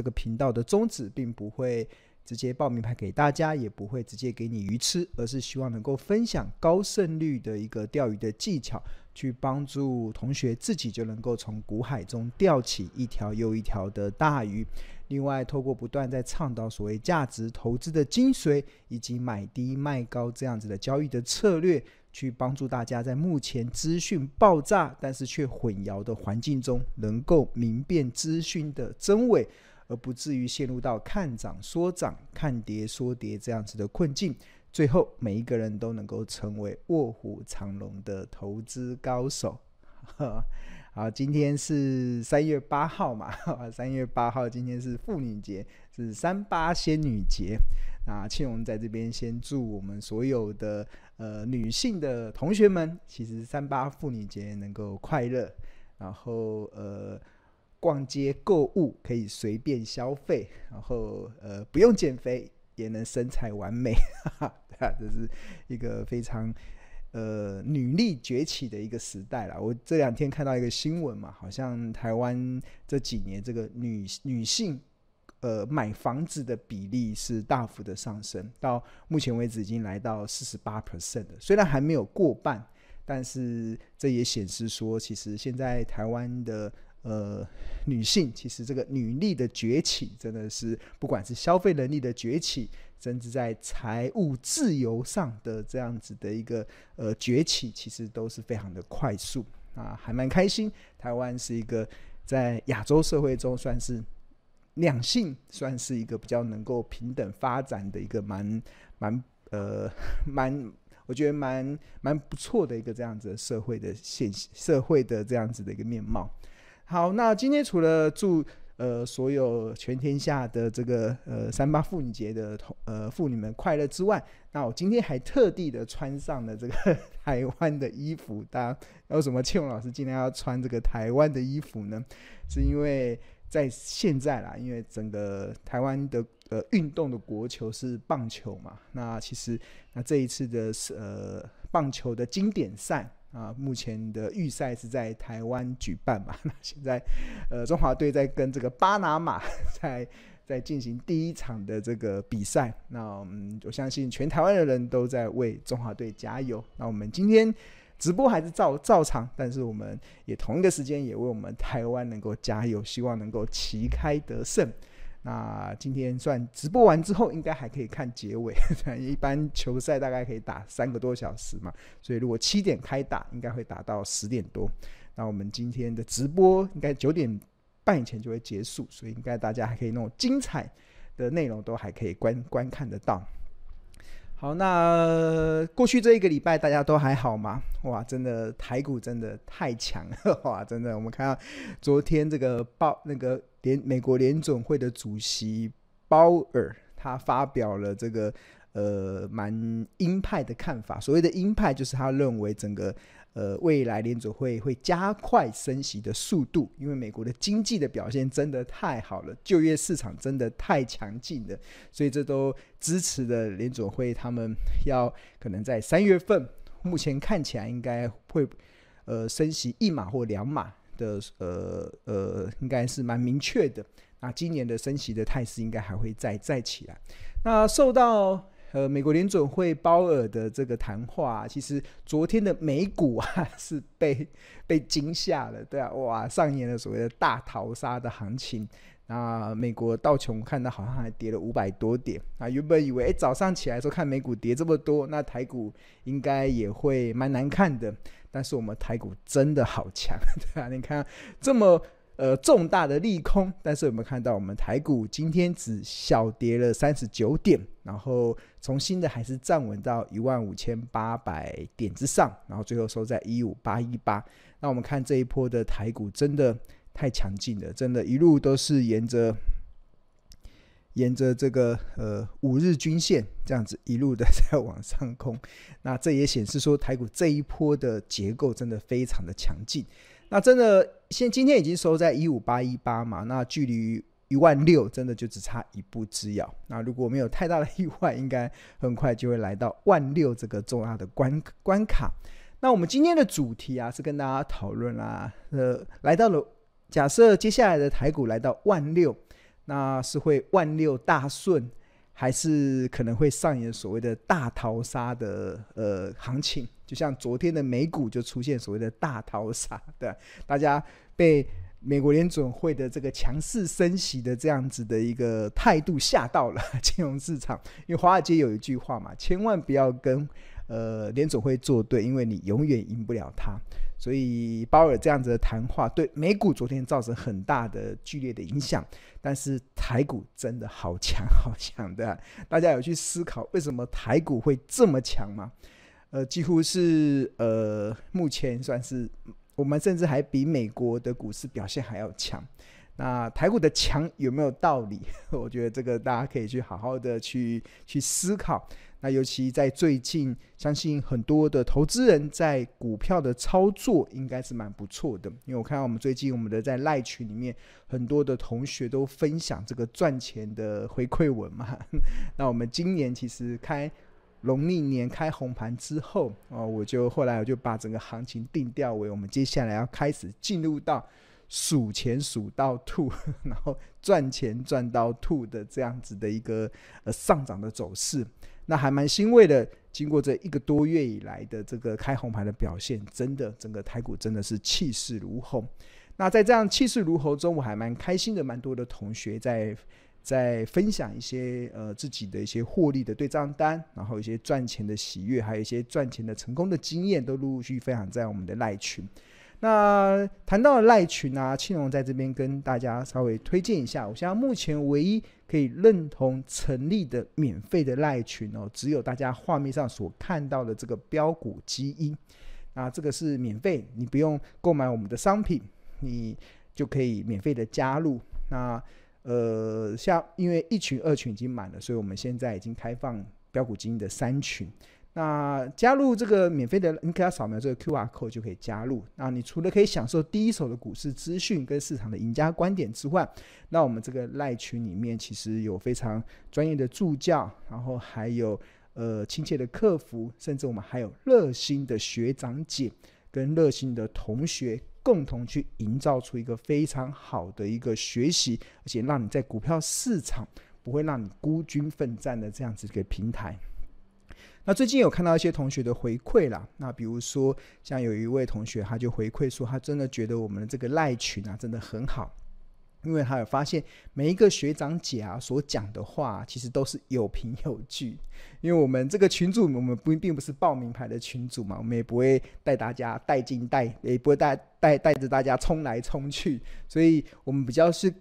这个频道的宗旨并不会直接报名牌给大家，也不会直接给你鱼吃，而是希望能够分享高胜率的一个钓鱼的技巧，去帮助同学自己就能够从股海中钓起一条又一条的大鱼。另外，透过不断在倡导所谓价值投资的精髓，以及买低卖高这样子的交易的策略，去帮助大家在目前资讯爆炸但是却混淆的环境中，能够明辨资讯的真伪，而不至于陷入到看涨说涨、看跌说跌这样子的困境。最后，每一个人都能够成为卧虎藏龙的投资高手。好，今天是三月八号嘛？三月八号，今天是妇女节，是三八仙女节。那庆荣在这边先祝我们所有的呃女性的同学们，其实三八妇女节能够快乐，然后呃逛街购物可以随便消费，然后呃不用减肥也能身材完美，哈哈，这是一个非常。呃，女力崛起的一个时代了。我这两天看到一个新闻嘛，好像台湾这几年这个女女性呃买房子的比例是大幅的上升，到目前为止已经来到四十八 percent 的，虽然还没有过半，但是这也显示说，其实现在台湾的。呃，女性其实这个女力的崛起，真的是不管是消费能力的崛起，甚至在财务自由上的这样子的一个呃崛起，其实都是非常的快速啊，还蛮开心。台湾是一个在亚洲社会中算是两性算是一个比较能够平等发展的一个蛮蛮呃蛮，我觉得蛮蛮不错的一个这样子的社会的现社会的这样子的一个面貌。好，那今天除了祝呃所有全天下的这个呃三八妇女节的同呃妇女们快乐之外，那我今天还特地的穿上了这个 台湾的衣服。大家为什么庆荣老师今天要穿这个台湾的衣服呢？是因为在现在啦，因为整个台湾的呃运动的国球是棒球嘛。那其实那这一次的呃棒球的经典赛。啊，目前的预赛是在台湾举办嘛？那现在，呃，中华队在跟这个巴拿马在在进行第一场的这个比赛。那嗯，我相信全台湾的人都在为中华队加油。那我们今天直播还是照照常，但是我们也同一个时间也为我们台湾能够加油，希望能够旗开得胜。那今天算直播完之后，应该还可以看结尾。一般球赛大概可以打三个多小时嘛，所以如果七点开打，应该会打到十点多。那我们今天的直播应该九点半以前就会结束，所以应该大家还可以那种精彩的内容都还可以观观看得到。好，那过去这一个礼拜大家都还好吗？哇，真的台股真的太强了，哇，真的，我们看到昨天这个报那个联美国联总会的主席鲍尔，他发表了这个呃蛮鹰派的看法。所谓的鹰派，就是他认为整个。呃，未来联总会会加快升息的速度，因为美国的经济的表现真的太好了，就业市场真的太强劲了，所以这都支持的联总会他们要可能在三月份，目前看起来应该会呃升息一码或两码的，呃呃，应该是蛮明确的。那今年的升息的态势应该还会再再起来。那受到呃，美国联准会鲍尔的这个谈话，其实昨天的美股啊 是被被惊吓了，对啊，哇，上演了所谓的大逃杀的行情。那美国道琼看到好像还跌了五百多点啊，原本以为哎早上起来时候看美股跌这么多，那台股应该也会蛮难看的，但是我们台股真的好强，对啊，你看这么。呃，重大的利空，但是我们看到我们台股今天只小跌了三十九点，然后重新的还是站稳到一万五千八百点之上，然后最后收在一五八一八。那我们看这一波的台股真的太强劲了，真的一路都是沿着沿着这个呃五日均线这样子一路的在往上攻。那这也显示说台股这一波的结构真的非常的强劲。那真的，现今天已经收在一五八一八嘛，那距离一万六真的就只差一步之遥。那如果没有太大的意外，应该很快就会来到万六这个重要的关关卡。那我们今天的主题啊，是跟大家讨论啦，呃，来到了假设接下来的台股来到万六，那是会万六大顺，还是可能会上演所谓的大逃杀的呃行情？就像昨天的美股就出现所谓的大逃杀，对，大家被美国联准会的这个强势升息的这样子的一个态度吓到了 金融市场。因为华尔街有一句话嘛，千万不要跟呃联准会作对，因为你永远赢不了他。所以鲍尔这样子的谈话对美股昨天造成很大的剧烈的影响，但是台股真的好强 好强的，大家有去思考为什么台股会这么强吗？呃，几乎是呃，目前算是我们甚至还比美国的股市表现还要强。那台股的强有没有道理？我觉得这个大家可以去好好的去去思考。那尤其在最近，相信很多的投资人在股票的操作应该是蛮不错的，因为我看到我们最近我们的在赖群里面，很多的同学都分享这个赚钱的回馈文嘛。那我们今年其实开农历年开红盘之后，哦，我就后来我就把整个行情定调为我们接下来要开始进入到数钱数到吐，然后赚钱赚到吐的这样子的一个呃上涨的走势。那还蛮欣慰的，经过这一个多月以来的这个开红盘的表现，真的整个台股真的是气势如虹。那在这样气势如虹中，我还蛮开心的，蛮多的同学在在分享一些呃自己的一些获利的对账单，然后一些赚钱的喜悦，还有一些赚钱的成功的经验，都陆陆续续分享在我们的赖群。那谈到赖群啊，庆荣在这边跟大家稍微推荐一下，我想目前唯一可以认同成立的免费的赖群哦，只有大家画面上所看到的这个标股基因，那这个是免费，你不用购买我们的商品，你就可以免费的加入。那呃，像因为一群、二群已经满了，所以我们现在已经开放标股基因的三群。那加入这个免费的，你可以扫描这个 QR code 就可以加入。那你除了可以享受第一手的股市资讯跟市场的赢家观点之外，那我们这个赖群里面其实有非常专业的助教，然后还有呃亲切的客服，甚至我们还有热心的学长姐跟热心的同学，共同去营造出一个非常好的一个学习，而且让你在股票市场不会让你孤军奋战的这样子一个平台。那最近有看到一些同学的回馈啦，那比如说像有一位同学，他就回馈说，他真的觉得我们的这个赖群啊，真的很好，因为他有发现每一个学长姐啊所讲的话，其实都是有凭有据。因为我们这个群组，我们不并不是报名牌的群组嘛，我们也不会带大家带进带，也不会带带带着大家冲来冲去，所以我们比较是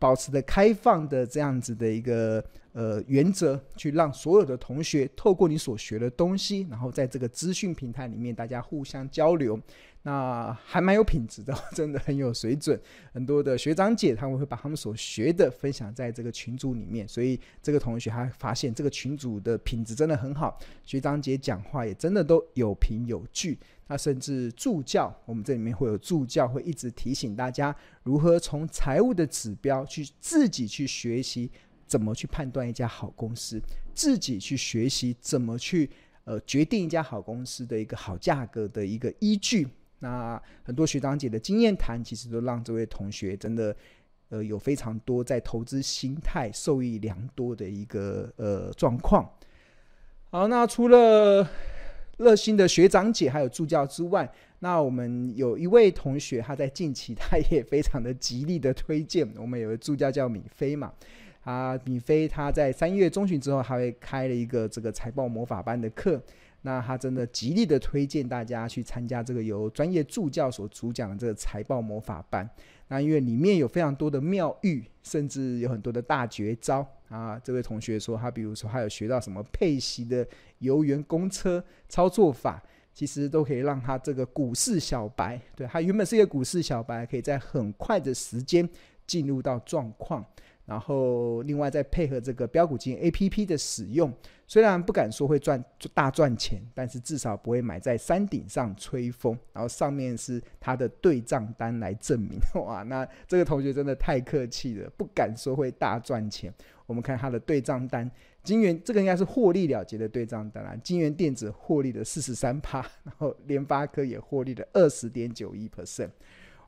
保持的开放的这样子的一个。呃，原则去让所有的同学透过你所学的东西，然后在这个资讯平台里面大家互相交流，那还蛮有品质的，真的很有水准。很多的学长姐他们会把他们所学的分享在这个群组里面，所以这个同学还发现这个群组的品质真的很好，学长姐讲话也真的都有凭有据。那甚至助教，我们这里面会有助教会一直提醒大家如何从财务的指标去自己去学习。怎么去判断一家好公司？自己去学习怎么去呃决定一家好公司的一个好价格的一个依据。那很多学长姐的经验谈，其实都让这位同学真的呃有非常多在投资心态受益良多的一个呃状况。好，那除了热心的学长姐还有助教之外，那我们有一位同学，他在近期他也非常的极力的推荐，我们有个助教叫米飞嘛。啊，米菲他在三月中旬之后，还会开了一个这个财报魔法班的课。那他真的极力的推荐大家去参加这个由专业助教所主讲的这个财报魔法班。那因为里面有非常多的妙喻，甚至有很多的大绝招啊。这位同学说，他比如说他有学到什么配息的游园公车操作法，其实都可以让他这个股市小白，对，他原本是一个股市小白，可以在很快的时间进入到状况。然后，另外再配合这个标股基因 APP 的使用，虽然不敢说会赚大赚钱，但是至少不会买在山顶上吹风。然后上面是他的对账单来证明。哇，那这个同学真的太客气了，不敢说会大赚钱。我们看他的对账单，金圆这个应该是获利了结的对账单啊。晶圆电子获利了四十三趴，然后联发科也获利了二十点九一 percent。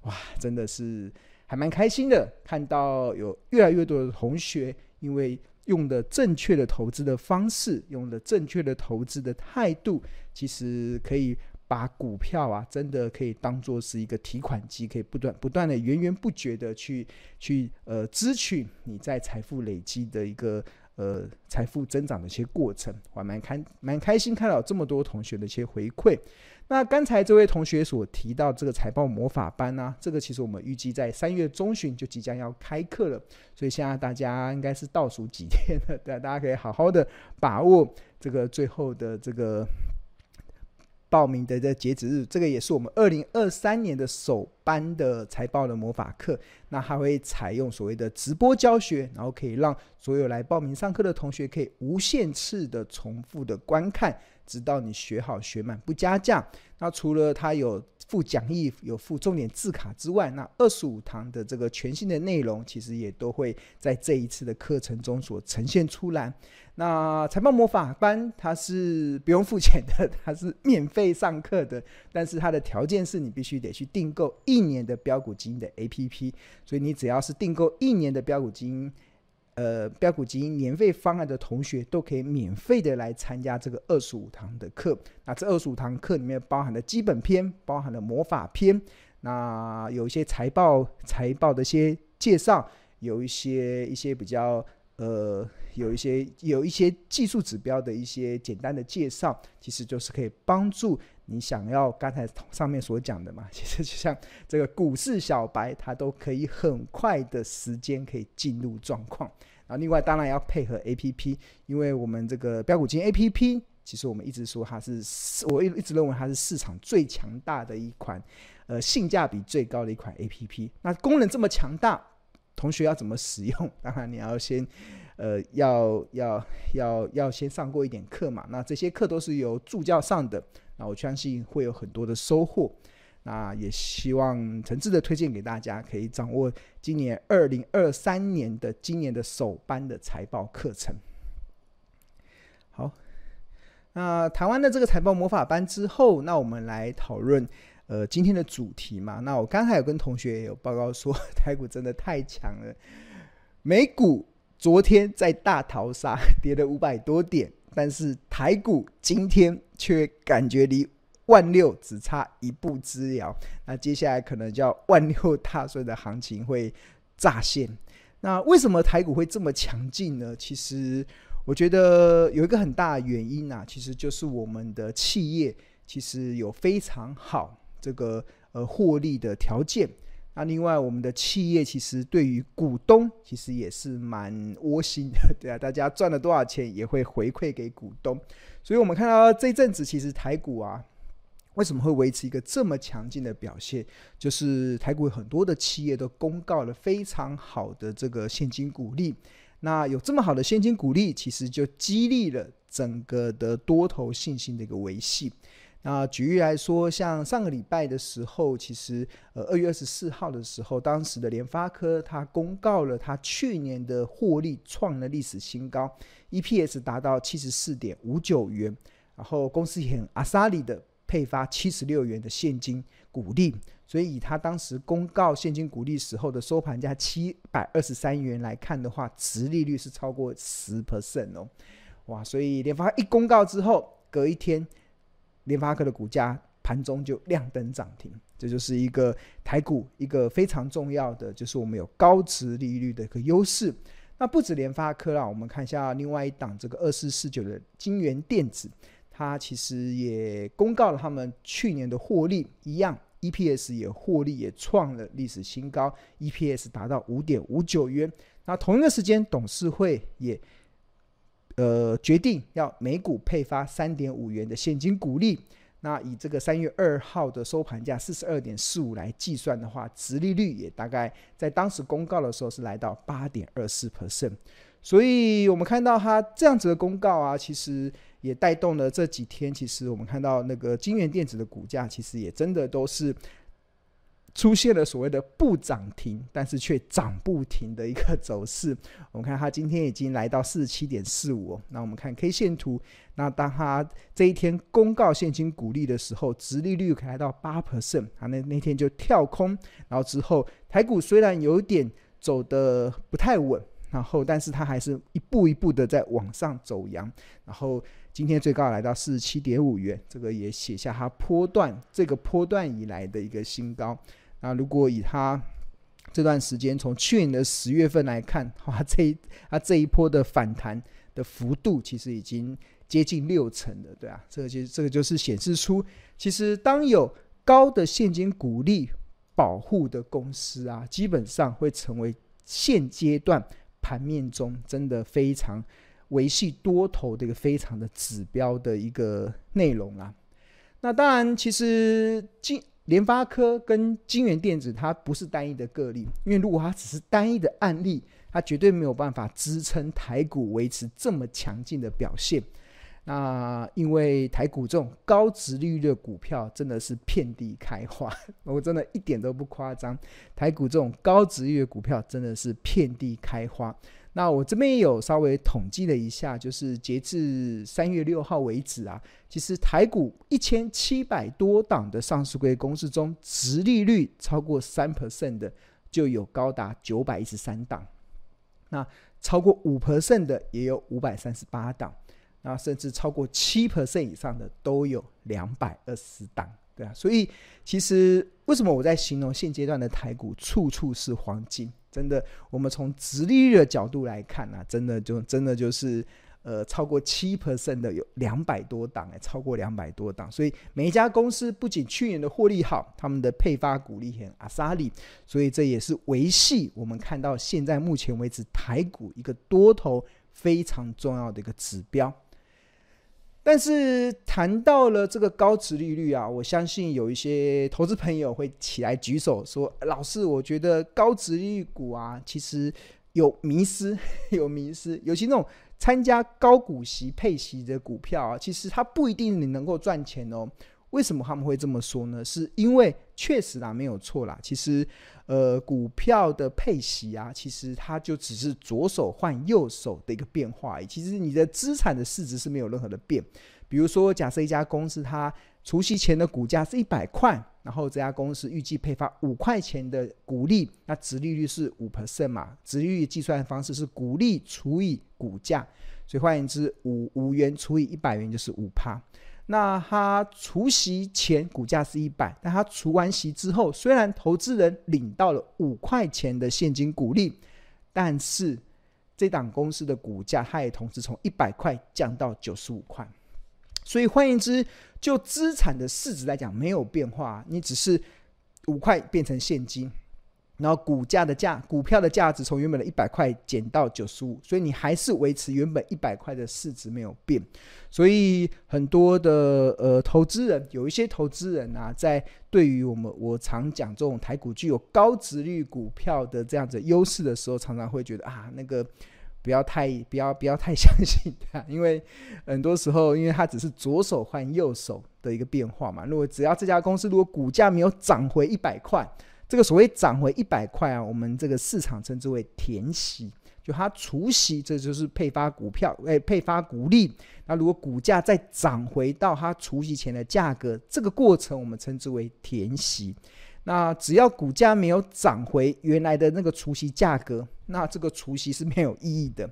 哇，真的是。还蛮开心的，看到有越来越多的同学因为用的正确的投资的方式，用的正确的投资的态度，其实可以把股票啊，真的可以当做是一个提款机，可以不断不断的源源不绝的去去呃支取你在财富累积的一个呃财富增长的一些过程。我还蛮开蛮开心看到这么多同学的一些回馈。那刚才这位同学所提到这个财报魔法班呢、这个其实我们预计在三月中旬就即将要开课了，所以现在大家应该是倒数几天了，对，大家可以好好的把握这个最后的这个。报名的这截止日，这个也是我们二零二三年的首班的财报的魔法课。那还会采用所谓的直播教学，然后可以让所有来报名上课的同学可以无限次的重复的观看，直到你学好学满不加价。那除了它有附讲义、有附重点字卡之外，那二十五堂的这个全新的内容，其实也都会在这一次的课程中所呈现出来。那财报魔法班它是不用付钱的，它是免费上课的，但是它的条件是你必须得去订购一年的标股基因的 APP，所以你只要是订购一年的标股基因，呃，标股基因年费方案的同学都可以免费的来参加这个二十五堂的课。那这二十五堂课里面包含了基本篇，包含了魔法篇，那有一些财报财报的一些介绍，有一些一些比较。呃，有一些有一些技术指标的一些简单的介绍，其实就是可以帮助你想要刚才上面所讲的嘛。其实就像这个股市小白，他都可以很快的时间可以进入状况。然后另外当然要配合 APP，因为我们这个标股金 APP，其实我们一直说它是，我一一直认为它是市场最强大的一款，呃，性价比最高的一款 APP。那功能这么强大。同学要怎么使用？当然你要先，呃，要要要要先上过一点课嘛。那这些课都是由助教上的，那我相信会有很多的收获。那也希望诚挚的推荐给大家，可以掌握今年二零二三年的今年的首班的财报课程。好，那谈完了这个财报魔法班之后，那我们来讨论。呃，今天的主题嘛，那我刚才有跟同学也有报告说，台股真的太强了。美股昨天在大逃杀，跌了五百多点，但是台股今天却感觉离万六只差一步之遥。那接下来可能叫万六大顺的行情会乍现。那为什么台股会这么强劲呢？其实我觉得有一个很大的原因啊，其实就是我们的企业其实有非常好。这个呃获利的条件，那另外我们的企业其实对于股东其实也是蛮窝心的，对啊，大家赚了多少钱也会回馈给股东，所以我们看到这阵子其实台股啊，为什么会维持一个这么强劲的表现？就是台股很多的企业都公告了非常好的这个现金股利，那有这么好的现金股利，其实就激励了整个的多头信心的一个维系。那举例来说，像上个礼拜的时候，其实呃二月二十四号的时候，当时的联发科它公告了它去年的获利创了历史新高，EPS 达到七十四点五九元，然后公司也很阿莎力的配发七十六元的现金股利，所以以它当时公告现金股利时候的收盘价七百二十三元来看的话，殖利率是超过十 percent 哦，哇！所以联发一公告之后，隔一天。联发科的股价盘中就亮灯涨停，这就是一个台股一个非常重要的，就是我们有高值利率的一个优势。那不止联发科啦，我们看一下另外一档这个二四四九的京元电子，它其实也公告了他们去年的获利，一样 EPS 也获利也创了历史新高，EPS 达到五点五九元。那同一个时间，董事会也。呃，决定要每股配发三点五元的现金股利。那以这个三月二号的收盘价四十二点四五来计算的话，殖利率也大概在当时公告的时候是来到八点二四 percent。所以我们看到它这样子的公告啊，其实也带动了这几天。其实我们看到那个金元电子的股价，其实也真的都是出现了所谓的不涨停，但是却涨不停的一个走势。我们看它今天已经来到四十七点四五。那我们看 K 线图，那当它这一天公告现金股利的时候，殖利率可以来到八 percent，它那那天就跳空，然后之后台股虽然有点走的不太稳，然后但是它还是一步一步的在往上走扬，然后今天最高来到四十七点五元，这个也写下它波段这个波段以来的一个新高。那如果以它这段时间从去年的十月份来看，哇，这一它这一波的反弹的幅度其实已经接近六成了，对啊，这个就这个就是显示出，其实当有高的现金股利保护的公司啊，基本上会成为现阶段盘面中真的非常维系多头的一个非常的指标的一个内容啊。那当然，其实今联发科跟京元电子，它不是单一的个例，因为如果它只是单一的案例，它绝对没有办法支撑台股维持这么强劲的表现。那因为台股这种高殖利率的股票真的是遍地开花，我真的一点都不夸张，台股这种高殖利率的股票真的是遍地开花。那我这边也有稍微统计了一下，就是截至三月六号为止啊，其实台股一千七百多档的上市柜公司中，殖利率超过三 percent 的就有高达九百一十三档，那超过五 percent 的也有五百三十八档，那甚至超过七 percent 以上的都有两百二十档。对啊，所以其实为什么我在形容现阶段的台股处处是黄金？真的，我们从直利率的角度来看啊，真的就真的就是呃，超过七 percent 的有两百多档哎，超过两百多档。所以每一家公司不仅去年的获利好，他们的配发股利很阿莎力，所以这也是维系我们看到现在目前为止台股一个多头非常重要的一个指标。但是谈到了这个高值利率啊，我相信有一些投资朋友会起来举手说：“老师，我觉得高值利率股啊，其实有迷失，有迷失。尤其那种参加高股息配息的股票啊，其实它不一定你能够赚钱哦。”为什么他们会这么说呢？是因为确实啦，没有错啦。其实，呃，股票的配息啊，其实它就只是左手换右手的一个变化而已。其实你的资产的市值是没有任何的变。比如说，假设一家公司它除夕前的股价是一百块，然后这家公司预计配发五块钱的股利，那值利率是五 percent 嘛？值利率计算方式是股利除以股价，所以换言之，五五元除以一百元就是五趴。那他除息前股价是一百，但他除完息之后，虽然投资人领到了五块钱的现金股利，但是这档公司的股价，它也同时从一百块降到九十五块。所以换言之，就资产的市值来讲没有变化，你只是五块变成现金。然后股价的价，股票的价值从原本的一百块减到九十五，所以你还是维持原本一百块的市值没有变。所以很多的呃投资人，有一些投资人啊，在对于我们我常讲这种台股具有高值率股票的这样子优势的时候，常常会觉得啊，那个不要太不要不要太相信它，因为很多时候，因为它只是左手换右手的一个变化嘛。如果只要这家公司如果股价没有涨回一百块。这个所谓涨回一百块啊，我们这个市场称之为填息，就它除息，这就是配发股票，哎，配发股利。那如果股价再涨回到它除息前的价格，这个过程我们称之为填息。那只要股价没有涨回原来的那个除息价格，那这个除息是没有意义的。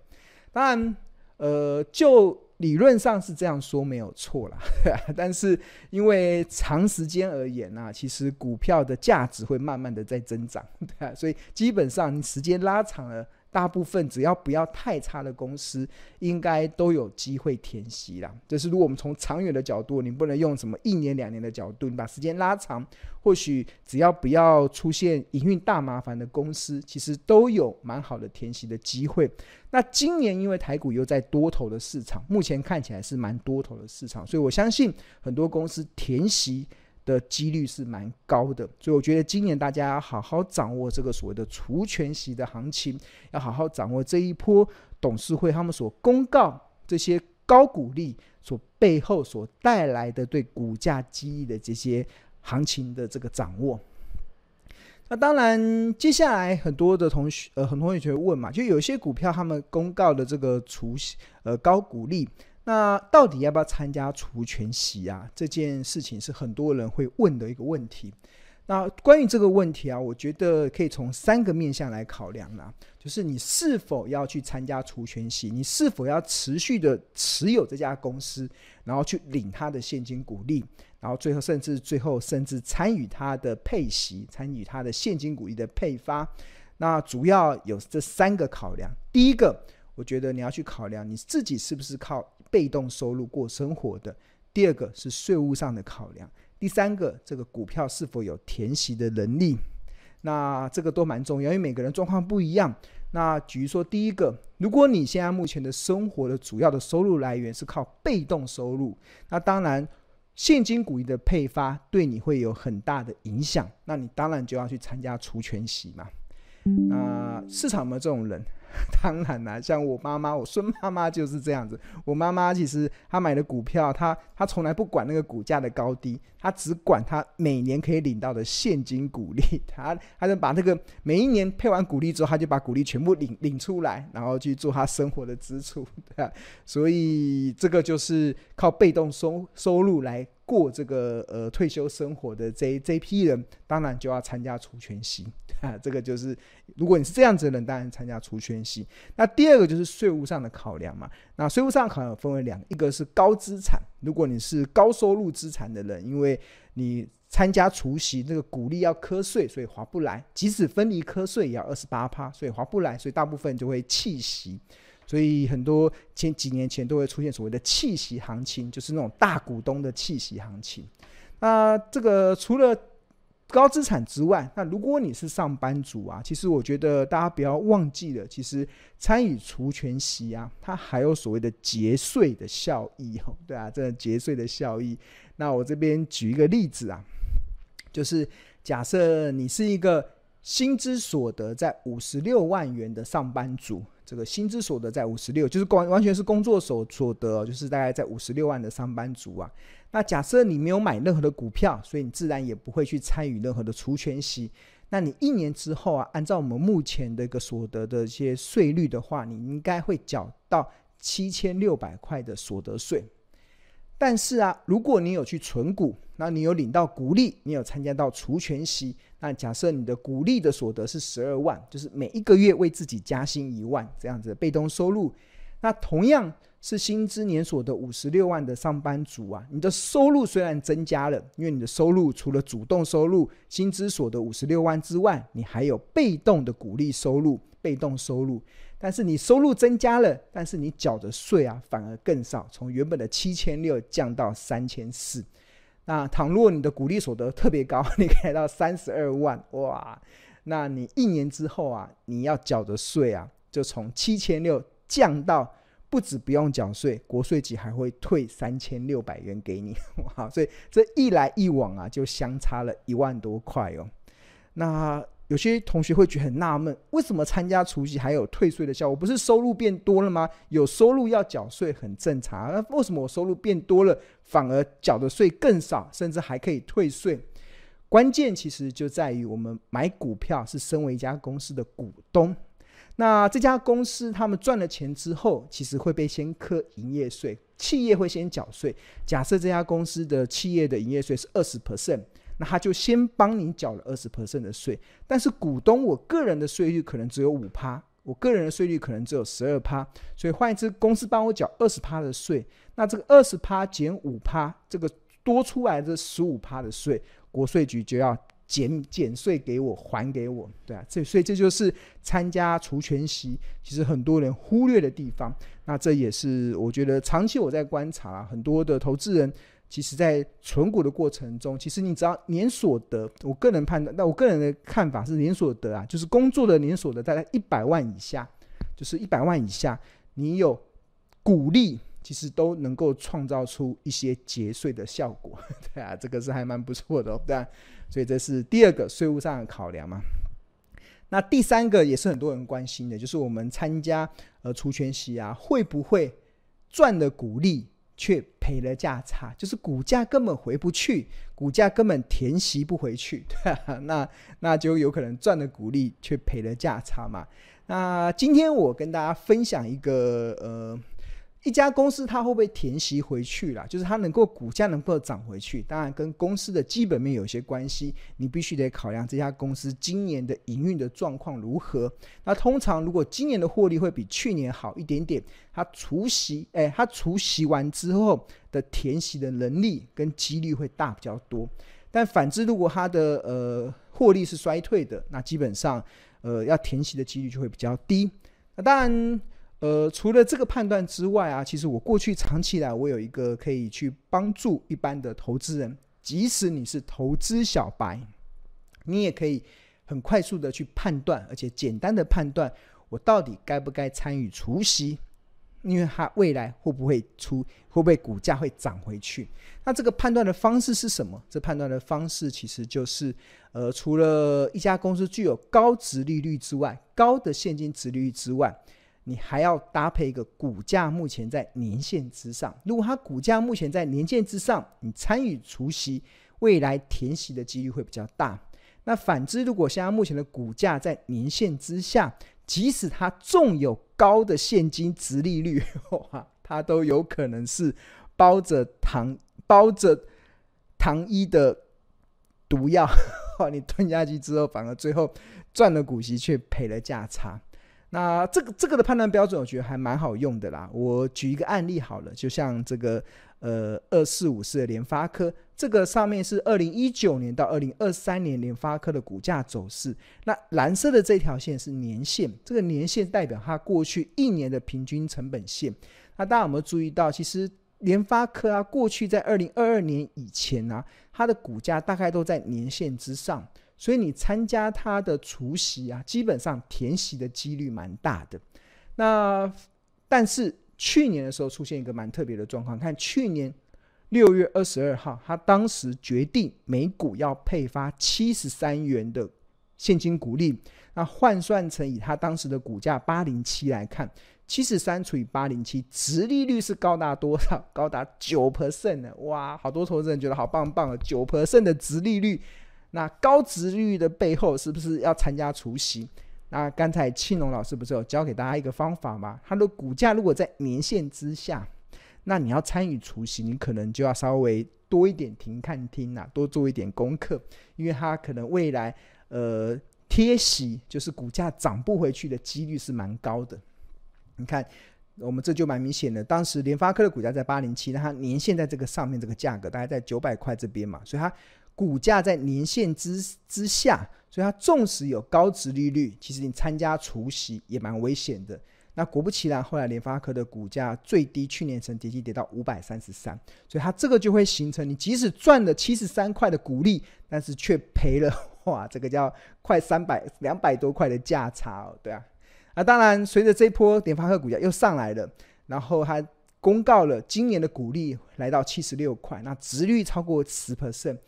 当然，呃，就。理论上是这样说没有错啦，但是因为长时间而言呢、啊，其实股票的价值会慢慢的在增长，对啊，所以基本上你时间拉长了。大部分只要不要太差的公司，应该都有机会填息啦。就是如果我们从长远的角度，你不能用什么一年两年的角度，你把时间拉长，或许只要不要出现营运大麻烦的公司，其实都有蛮好的填息的机会。那今年因为台股又在多头的市场，目前看起来是蛮多头的市场，所以我相信很多公司填息的几率是蛮高的，所以我觉得今年大家要好好掌握这个所谓的除权息的行情，要好好掌握这一波董事会他们所公告这些高股利所背后所带来的对股价激励的这些行情的这个掌握。那当然，接下来很多的同学呃，很多同学问嘛，就有些股票他们公告的这个除息呃高股利，那到底要不要参加除权息啊？这件事情是很多人会问的一个问题。那关于这个问题啊，我觉得可以从三个面向来考量啦，就是你是否要去参加除权息，你是否要持续的持有这家公司，然后去领它的现金股利，然后最后甚至最后甚至参与它的配息，参与它的现金股利的配发。那主要有这三个考量。第一个，我觉得你要去考量你自己是不是靠被动收入过生活的；第二个是税务上的考量。第三个，这个股票是否有填息的能力？那这个都蛮重要，因为每个人状况不一样。那比如说，第一个，如果你现在目前的生活的主要的收入来源是靠被动收入，那当然现金股利的配发对你会有很大的影响。那你当然就要去参加除权息嘛。那市场有没这种人？当然啦，像我妈妈，我孙妈妈就是这样子。我妈妈其实她买的股票，她她从来不管那个股价的高低，她只管她每年可以领到的现金股利。她她就把那个每一年配完股利之后，她就把股利全部领领出来，然后去做她生活的支出。对啊，所以这个就是靠被动收收入来过这个呃退休生活的这这批人，当然就要参加除权息。啊，这个就是，如果你是这样子的人，当然参加除权息。那第二个就是税务上的考量嘛。那税务上考量分为两，一个是高资产，如果你是高收入资产的人，因为你参加除息，那个股利要课税，所以划不来。即使分离课税也要二十八趴，所以划不来，所以大部分就会弃息。所以很多前几年前都会出现所谓的弃息行情，就是那种大股东的弃息行情。那这个除了高资产之外，那如果你是上班族啊，其实我觉得大家不要忘记了，其实参与除权息啊，它还有所谓的节税的效益哦，对啊，这节税的效益。那我这边举一个例子啊，就是假设你是一个薪资所得在五十六万元的上班族。这个薪资所得在五十六，就是完完全是工作所所得，就是大概在五十六万的上班族啊。那假设你没有买任何的股票，所以你自然也不会去参与任何的除权息。那你一年之后啊，按照我们目前的一个所得的一些税率的话，你应该会缴到七千六百块的所得税。但是啊，如果你有去存股，那你有领到股利，你有参加到除权息，那假设你的股利的所得是十二万，就是每一个月为自己加薪一万这样子被动收入。那同样是薪资年所得五十六万的上班族啊，你的收入虽然增加了，因为你的收入除了主动收入薪资所得五十六万之外，你还有被动的股利收入，被动收入。但是你收入增加了，但是你缴的税啊反而更少，从原本的七千六降到三千四。那倘若你的股利所得特别高，你可以到三十二万哇，那你一年之后啊，你要缴的税啊，就从七千六降到不止不用缴税，国税局还会退三千六百元给你 哇，所以这一来一往啊，就相差了一万多块哦。那有些同学会觉得很纳闷，为什么参加除夕还有退税的效果？不是收入变多了吗？有收入要缴税很正常，那为什么我收入变多了，反而缴的税更少，甚至还可以退税？关键其实就在于我们买股票是身为一家公司的股东，那这家公司他们赚了钱之后，其实会被先科营业税，企业会先缴税。假设这家公司的企业的营业税是二十 percent。那他就先帮你缴了二十 percent 的税，但是股东我个人的税率可能只有五趴，我个人的税率可能只有十二趴，所以换一次公司帮我缴二十趴的税，那这个二十趴减五趴，这个多出来的十五趴的税，国税局就要减减税给我还给我，对啊，这所以这就是参加除权息，其实很多人忽略的地方，那这也是我觉得长期我在观察啊，很多的投资人。其实，在存股的过程中，其实你只要年所得，我个人判断，那我个人的看法是年所得啊，就是工作的年所得大概一百万以下，就是一百万以下，你有股利，其实都能够创造出一些节税的效果，对啊，这个是还蛮不错的，对啊，所以这是第二个税务上的考量嘛。那第三个也是很多人关心的，就是我们参加呃除权息啊，会不会赚的股利？却赔了价差，就是股价根本回不去，股价根本填息不回去，对啊，那那就有可能赚的股利却赔了价差嘛。那今天我跟大家分享一个呃。一家公司它会不会填息回去啦？就是它能够股价能够涨回去，当然跟公司的基本面有些关系。你必须得考量这家公司今年的营运的状况如何。那通常如果今年的获利会比去年好一点点，它除息，哎，它除息完之后的填息的能力跟几率会大比较多。但反之，如果它的呃获利是衰退的，那基本上呃要填息的几率就会比较低。那当然。呃，除了这个判断之外啊，其实我过去长期来，我有一个可以去帮助一般的投资人，即使你是投资小白，你也可以很快速的去判断，而且简单的判断，我到底该不该参与除息，因为它未来会不会出，会不会股价会涨回去？那这个判断的方式是什么？这判断的方式其实就是，呃，除了一家公司具有高值利率之外，高的现金值利率之外。你还要搭配一个股价目前在年线之上。如果它股价目前在年线之上，你参与除息，未来填息的几率会比较大。那反之，如果现在目前的股价在年线之下，即使它纵有高的现金殖利率，哇，它都有可能是包着糖包着糖衣的毒药。你吞下去之后，反而最后赚了股息，却赔了价差。那这个这个的判断标准，我觉得还蛮好用的啦。我举一个案例好了，就像这个呃二四五四的联发科，这个上面是二零一九年到二零二三年联发科的股价走势。那蓝色的这条线是年线，这个年线代表它过去一年的平均成本线。那大家有没有注意到，其实联发科啊，过去在二零二二年以前啊，它的股价大概都在年线之上。所以你参加他的除息啊，基本上填息的几率蛮大的。那但是去年的时候出现一个蛮特别的状况，看去年六月二十二号，他当时决定每股要配发七十三元的现金股利。那换算成以他当时的股价八零七来看，七十三除以八零七，殖利率是高达多少？高达九 percent 呢？哇，好多投资人觉得好棒棒啊，九 percent 的殖利率。那高值率的背后是不是要参加除息？那刚才庆龙老师不是有教给大家一个方法吗？它的股价如果在年线之下，那你要参与除息，你可能就要稍微多一点停看听啊，多做一点功课，因为它可能未来呃贴息就是股价涨不回去的几率是蛮高的。你看，我们这就蛮明显的，当时联发科的股价在八零七，那它年限在这个上面这个价格大概在九百块这边嘛，所以它。股价在年线之之下，所以它纵使有高值利率，其实你参加除息也蛮危险的。那果不其然，后来联发科的股价最低去年曾跌跌到五百三十三，所以它这个就会形成你即使赚了七十三块的股利，但是却赔了哇，这个叫快三百两百多块的价差哦，对啊。那，当然随着这波联发科股价又上来了，然后它公告了今年的股利来到七十六块，那值率超过十 percent。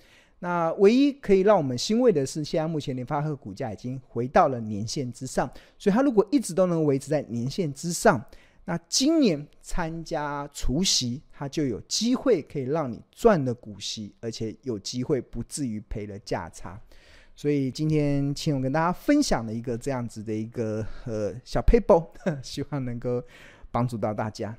那唯一可以让我们欣慰的是，现在目前联发科股价已经回到了年线之上，所以它如果一直都能维持在年线之上，那今年参加除息，它就有机会可以让你赚了股息，而且有机会不至于赔了价差。所以今天请我跟大家分享了一个这样子的一个呃小 paper，，希望能够帮助到大家。